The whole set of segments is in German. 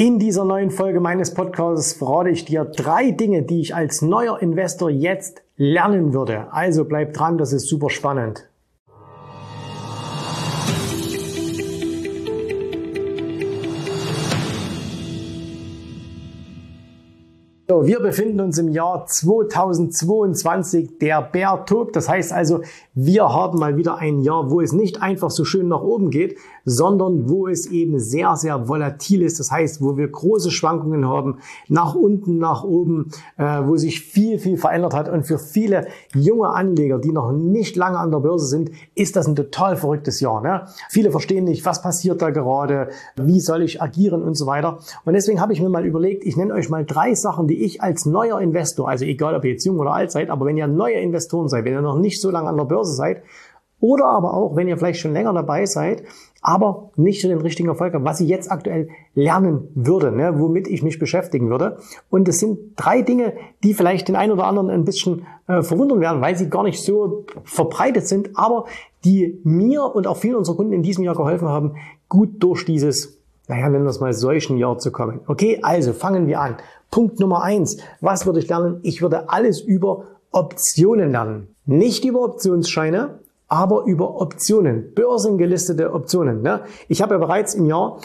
In dieser neuen Folge meines Podcasts verrate ich dir drei Dinge, die ich als neuer Investor jetzt lernen würde. Also bleib dran, das ist super spannend. Wir befinden uns im Jahr 2022. Der Bär tobt. Das heißt also, wir haben mal wieder ein Jahr, wo es nicht einfach so schön nach oben geht, sondern wo es eben sehr, sehr volatil ist. Das heißt, wo wir große Schwankungen haben, nach unten, nach oben, äh, wo sich viel, viel verändert hat. Und für viele junge Anleger, die noch nicht lange an der Börse sind, ist das ein total verrücktes Jahr. Ne? Viele verstehen nicht, was passiert da gerade, wie soll ich agieren und so weiter. Und deswegen habe ich mir mal überlegt, ich nenne euch mal drei Sachen, die ich als neuer Investor, also egal ob ihr jetzt jung oder alt seid, aber wenn ihr neue Investoren seid, wenn ihr noch nicht so lange an der Börse seid, oder aber auch, wenn ihr vielleicht schon länger dabei seid, aber nicht so den richtigen Erfolg habt, was ich jetzt aktuell lernen würde, ne, womit ich mich beschäftigen würde. Und es sind drei Dinge, die vielleicht den einen oder anderen ein bisschen äh, verwundern werden, weil sie gar nicht so verbreitet sind, aber die mir und auch vielen unserer Kunden in diesem Jahr geholfen haben, gut durch dieses, naja, nennen wir es mal solchen Jahr zu kommen. Okay, also fangen wir an. Punkt Nummer eins. Was würde ich lernen? Ich würde alles über Optionen lernen. Nicht über Optionsscheine, aber über Optionen, börsengelistete Optionen. Ne? Ich habe ja bereits im Jahr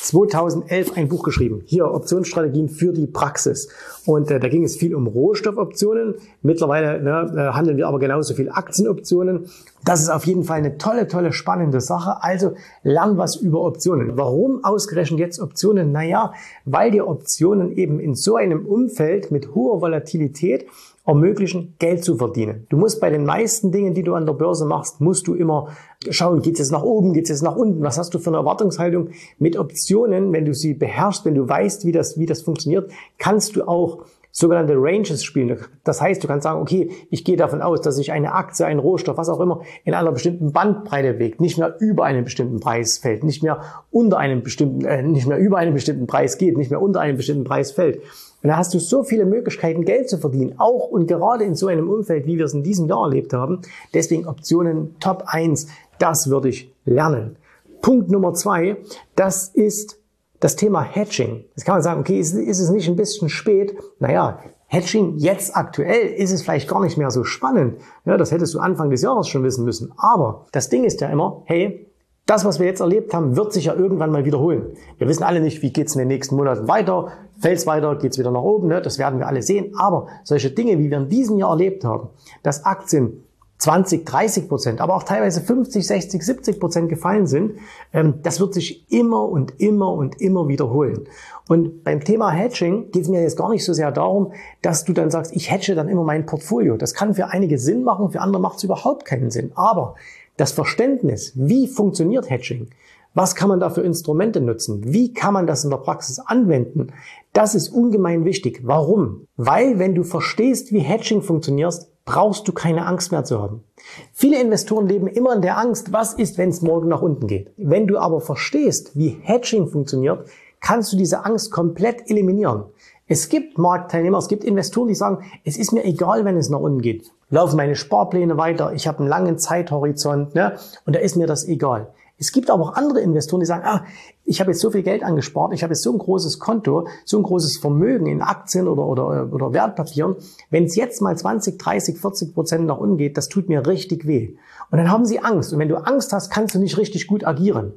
2011 ein Buch geschrieben. Hier Optionsstrategien für die Praxis. Und äh, da ging es viel um Rohstoffoptionen. Mittlerweile ne, äh, handeln wir aber genauso viel Aktienoptionen. Das ist auf jeden Fall eine tolle, tolle, spannende Sache. Also lern was über Optionen. Warum ausgerechnet jetzt Optionen? Naja, weil dir Optionen eben in so einem Umfeld mit hoher Volatilität ermöglichen, Geld zu verdienen. Du musst bei den meisten Dingen, die du an der Börse machst, musst du immer schauen, geht es jetzt nach oben, geht es jetzt nach unten, was hast du für eine Erwartungshaltung? Mit Optionen, wenn du sie beherrschst, wenn du weißt, wie das, wie das funktioniert, kannst du auch sogenannte Ranges spielen. Das heißt, du kannst sagen, okay, ich gehe davon aus, dass sich eine Aktie, ein Rohstoff, was auch immer, in einer bestimmten Bandbreite bewegt, nicht mehr über einen bestimmten Preis fällt, nicht mehr unter einem bestimmten, äh, nicht mehr über einen bestimmten Preis geht, nicht mehr unter einem bestimmten Preis fällt. Und da hast du so viele Möglichkeiten, Geld zu verdienen, auch und gerade in so einem Umfeld, wie wir es in diesem Jahr erlebt haben. Deswegen Optionen Top 1, das würde ich lernen. Punkt Nummer zwei, das ist das Thema Hedging. Jetzt kann man sagen, okay, ist, ist es nicht ein bisschen spät? Naja, Hedging jetzt aktuell ist es vielleicht gar nicht mehr so spannend. Ja, das hättest du Anfang des Jahres schon wissen müssen. Aber das Ding ist ja immer, hey, das, was wir jetzt erlebt haben, wird sich ja irgendwann mal wiederholen. Wir wissen alle nicht, wie geht's in den nächsten Monaten weiter. Fällt's weiter, geht's wieder nach oben, ne? das werden wir alle sehen. Aber solche Dinge, wie wir in diesem Jahr erlebt haben, dass Aktien 20, 30 Prozent, aber auch teilweise 50, 60, 70 Prozent gefallen sind, ähm, das wird sich immer und immer und immer wiederholen. Und beim Thema Hedging geht es mir jetzt gar nicht so sehr darum, dass du dann sagst, ich hedge dann immer mein Portfolio. Das kann für einige Sinn machen, für andere macht es überhaupt keinen Sinn. Aber das Verständnis, wie funktioniert Hedging, was kann man da für Instrumente nutzen? Wie kann man das in der Praxis anwenden? Das ist ungemein wichtig. Warum? Weil wenn du verstehst, wie Hedging funktioniert, brauchst du keine Angst mehr zu haben. Viele Investoren leben immer in der Angst, was ist, wenn es morgen nach unten geht. Wenn du aber verstehst, wie Hedging funktioniert, kannst du diese Angst komplett eliminieren. Es gibt Marktteilnehmer, es gibt Investoren, die sagen, es ist mir egal, wenn es nach unten geht. Laufen meine Sparpläne weiter, ich habe einen langen Zeithorizont ne, und da ist mir das egal. Es gibt aber auch andere Investoren, die sagen, ah, ich habe jetzt so viel Geld angespart, ich habe jetzt so ein großes Konto, so ein großes Vermögen in Aktien oder, oder, oder Wertpapieren. Wenn es jetzt mal 20, 30, 40 Prozent nach unten geht, das tut mir richtig weh. Und dann haben sie Angst. Und wenn du Angst hast, kannst du nicht richtig gut agieren.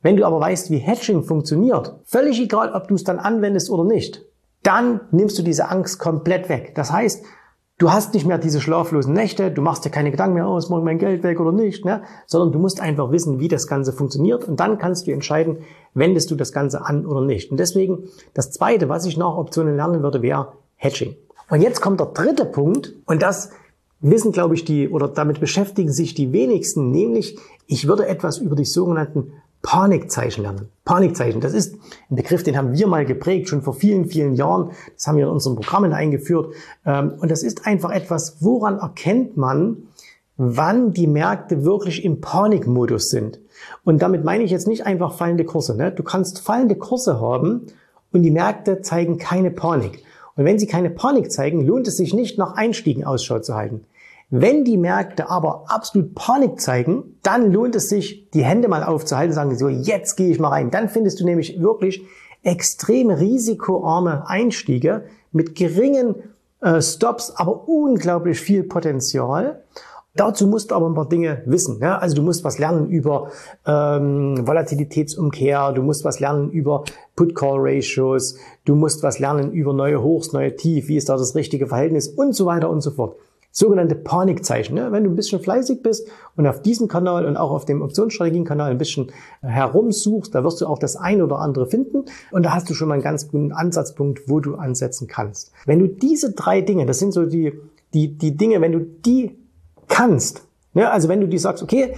Wenn du aber weißt, wie Hedging funktioniert, völlig egal, ob du es dann anwendest oder nicht, dann nimmst du diese Angst komplett weg. Das heißt, Du hast nicht mehr diese schlaflosen Nächte, du machst dir keine Gedanken mehr, oh, ist morgen mein Geld weg oder nicht, ne? sondern du musst einfach wissen, wie das Ganze funktioniert und dann kannst du entscheiden, wendest du das Ganze an oder nicht. Und deswegen, das Zweite, was ich nach Optionen lernen würde, wäre Hedging. Und jetzt kommt der dritte Punkt und das wissen, glaube ich, die oder damit beschäftigen sich die wenigsten, nämlich ich würde etwas über die sogenannten Panikzeichen lernen. Panikzeichen, das ist ein Begriff, den haben wir mal geprägt, schon vor vielen, vielen Jahren. Das haben wir in unseren Programmen eingeführt. Ähm, und das ist einfach etwas, woran erkennt man, wann die Märkte wirklich im Panikmodus sind. Und damit meine ich jetzt nicht einfach fallende Kurse. Ne? Du kannst fallende Kurse haben und die Märkte zeigen keine Panik. Und wenn sie keine Panik zeigen, lohnt es sich nicht, nach Einstiegen Ausschau zu halten. Wenn die Märkte aber absolut Panik zeigen, dann lohnt es sich, die Hände mal aufzuhalten und sagen, so, jetzt gehe ich mal rein. Dann findest du nämlich wirklich extrem risikoarme Einstiege mit geringen äh, Stops, aber unglaublich viel Potenzial. Dazu musst du aber ein paar Dinge wissen. Ja? Also du musst was lernen über ähm, Volatilitätsumkehr, du musst was lernen über Put-Call-Ratios, du musst was lernen über neue Hochs, neue Tief, wie ist da das richtige Verhältnis und so weiter und so fort. Sogenannte Panikzeichen. Ne? Wenn du ein bisschen fleißig bist und auf diesem Kanal und auch auf dem Optionsstrategien-Kanal ein bisschen herumsuchst, da wirst du auch das ein oder andere finden und da hast du schon mal einen ganz guten Ansatzpunkt, wo du ansetzen kannst. Wenn du diese drei Dinge, das sind so die, die, die Dinge, wenn du die kannst. Ja, also wenn du dir sagst, okay,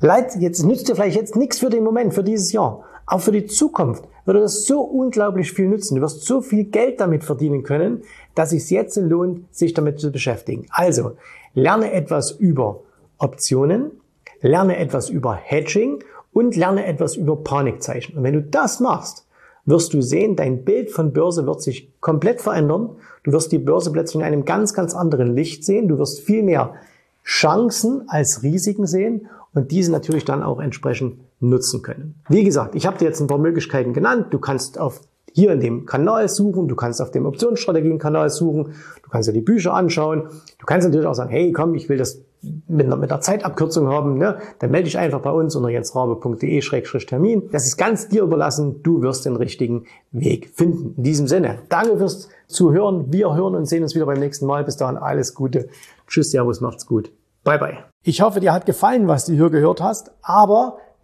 leid, jetzt nützt dir vielleicht jetzt nichts für den Moment, für dieses Jahr, auch für die Zukunft würde das so unglaublich viel nützen. Du wirst so viel Geld damit verdienen können, dass es jetzt lohnt, sich damit zu beschäftigen. Also, lerne etwas über Optionen, lerne etwas über Hedging und lerne etwas über Panikzeichen. Und wenn du das machst, wirst du sehen, dein Bild von Börse wird sich komplett verändern. Du wirst die Börse plötzlich in einem ganz, ganz anderen Licht sehen. Du wirst viel mehr Chancen als Risiken sehen und diese natürlich dann auch entsprechend nutzen können. Wie gesagt, ich habe dir jetzt ein paar Möglichkeiten genannt. Du kannst auf hier in dem Kanal suchen, du kannst auf dem Optionsstrategien-Kanal suchen, du kannst dir die Bücher anschauen, du kannst natürlich auch sagen, hey, komm, ich will das mit einer, mit einer Zeitabkürzung haben, ne? dann melde dich einfach bei uns unter jensrabe.de-termin. Das ist ganz dir überlassen, du wirst den richtigen Weg finden. In diesem Sinne, danke fürs Zuhören, wir hören und sehen uns wieder beim nächsten Mal. Bis dahin alles Gute. Tschüss, Servus, macht's gut. Bye, bye. Ich hoffe, dir hat gefallen, was du hier gehört hast, aber